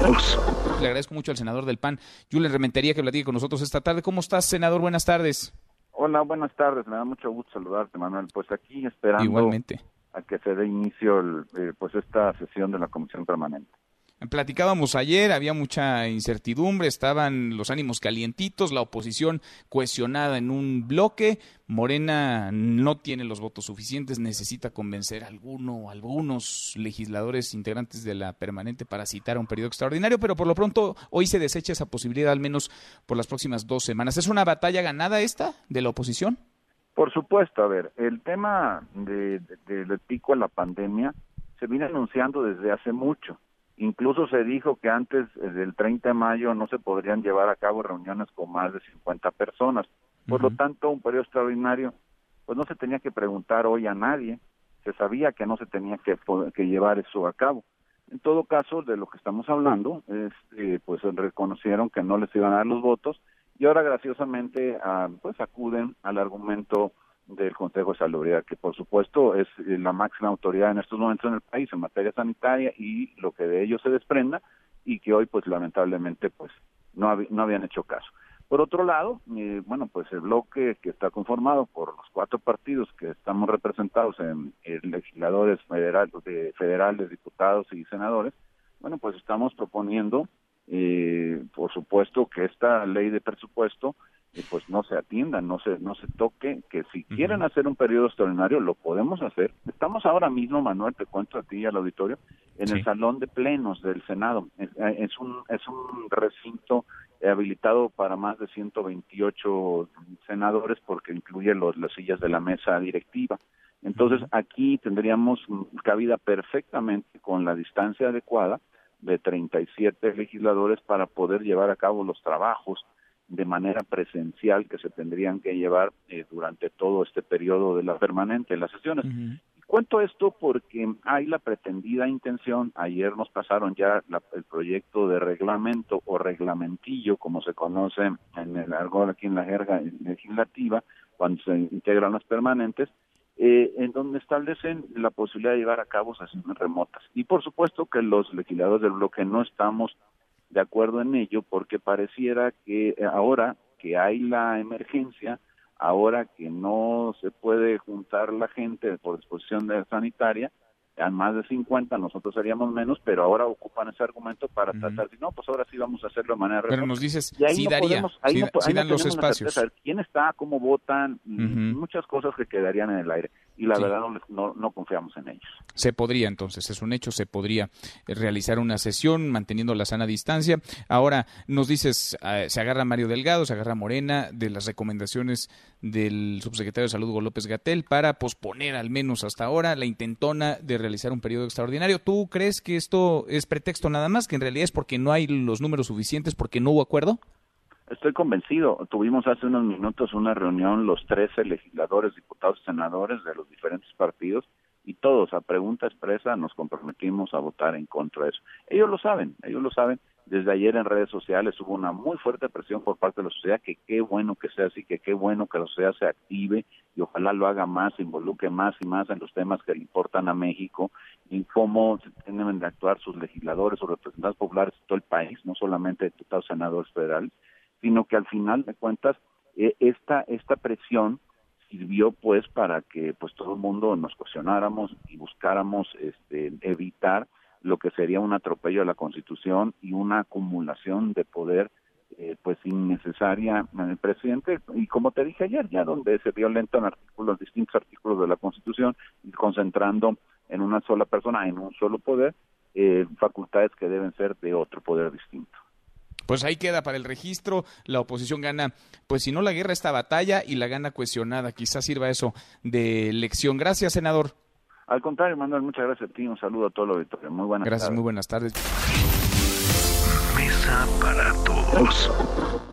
Le agradezco mucho al senador del PAN, Julen Rementería, que platique con nosotros esta tarde. ¿Cómo estás, senador? Buenas tardes. Hola, buenas tardes. Me da mucho gusto saludarte, Manuel. Pues aquí esperando Igualmente. a que se dé inicio el, eh, pues esta sesión de la Comisión Permanente. Platicábamos ayer, había mucha incertidumbre, estaban los ánimos calientitos, la oposición cohesionada en un bloque, Morena no tiene los votos suficientes, necesita convencer a alguno algunos legisladores integrantes de la permanente para citar un periodo extraordinario, pero por lo pronto hoy se desecha esa posibilidad al menos por las próximas dos semanas. ¿Es una batalla ganada esta de la oposición? Por supuesto, a ver, el tema de, de- del pico a la pandemia se viene anunciando desde hace mucho. Incluso se dijo que antes eh, del 30 de mayo no se podrían llevar a cabo reuniones con más de 50 personas. Por lo tanto, un periodo extraordinario, pues no se tenía que preguntar hoy a nadie. Se sabía que no se tenía que llevar eso a cabo. En todo caso, de lo que estamos hablando, es, eh, pues reconocieron que no les iban a dar los votos y ahora graciosamente ah, pues acuden al argumento del Consejo de Salubridad, que por supuesto es eh, la máxima autoridad en estos momentos en el país en materia sanitaria y lo que de ello se desprenda y que hoy pues lamentablemente pues no, habi- no habían hecho caso. Por otro lado, eh, bueno, pues el bloque que está conformado por los cuatro partidos que estamos representados en, en legisladores federal, de- federales, diputados y senadores, bueno, pues estamos proponiendo, eh, por supuesto, que esta ley de presupuesto eh, pues no se atienda, no se no se toque, que si quieren hacer un periodo extraordinario lo podemos hacer. Estamos ahora mismo, Manuel, te cuento a ti y al auditorio, en Sí. el salón de plenos del Senado. Es, eh, es un es un recinto habilitado para más de 128 senadores porque incluye los, las sillas de la mesa directiva. Entonces aquí tendríamos cabida perfectamente con la distancia adecuada de 37 legisladores para poder llevar a cabo los trabajos de manera presencial que se tendrían que llevar eh, durante todo este periodo de la permanente, las sesiones. Ujú. Cuento esto porque hay la pretendida intención, ayer nos pasaron ya la- el proyecto de reglamento o reglamentillo, como se conoce en el argot aquí en la jerga legislativa, cuando se integran las permanentes, eh, en donde establecen la posibilidad de llevar a cabo sesiones remotas. Y por supuesto que los legisladores del bloque no estamos de acuerdo en ello porque pareciera que eh, ahora que hay la emergencia, ahora que no se puede juntar la gente por disposición de sanitaria, a más de 50, nosotros haríamos menos, pero ahora ocupan ese argumento para tratar de, no, pues ahora sí vamos a hacerlo de manera Pero remota. nos dices, Y ahí sí no daría, podemos, ahí sí, no, po- sí ahí no dan los espacios. certeza quién está, cómo votan, muchas cosas que quedarían en el aire. Y la Sí. verdad no, no, confiamos en ellos. Se podría entonces, es un hecho, se podría eh, realizar una sesión manteniendo la sana distancia. Ahora nos dices, eh, se agarra Mario Delgado, se agarra Morena de las recomendaciones del subsecretario de Salud Hugo López Gatel para posponer al menos hasta ahora la intentona de realizar un periodo extraordinario. ¿Tú crees que esto es pretexto nada más, que en realidad es porque no hay los números suficientes, porque no hubo acuerdo? Estoy convencido. Tuvimos hace unos minutos una reunión los 13 legisladores, diputados y senadores de los diferentes partidos y todos a pregunta expresa nos comprometimos a votar en contra de eso. Ellos lo saben, ellos lo saben. Desde ayer en redes sociales hubo una muy fuerte presión por parte de la sociedad que qué bueno que sea así, que qué bueno que la sociedad se active y ojalá lo haga más, se involucre más y más en los temas que le importan a México y cómo tienen de actuar sus legisladores o representantes populares de todo el país, no solamente diputados senadores federales sino que al final de cuentas eh, esta esta presión sirvió pues para que pues todo el mundo nos cuestionáramos y buscáramos este evitar lo que sería un atropello a la Constitución y una acumulación de poder eh, pues innecesaria en el presidente. Y como te dije ayer ya donde se violentan artículos distintos artículos de la Constitución y concentrando en una sola persona en un solo poder eh, facultades que deben ser de otro poder distinto Pues ahí queda para el registro, la oposición gana, pues si no la guerra, esta batalla y la gana cuestionada. Quizás sirva eso de lección. Gracias, senador. Al contrario, Manuel, muchas gracias a ti. Un saludo a todo el auditorio. Muy buenas Gracias, tardes. muy buenas tardes. Mesa para todos.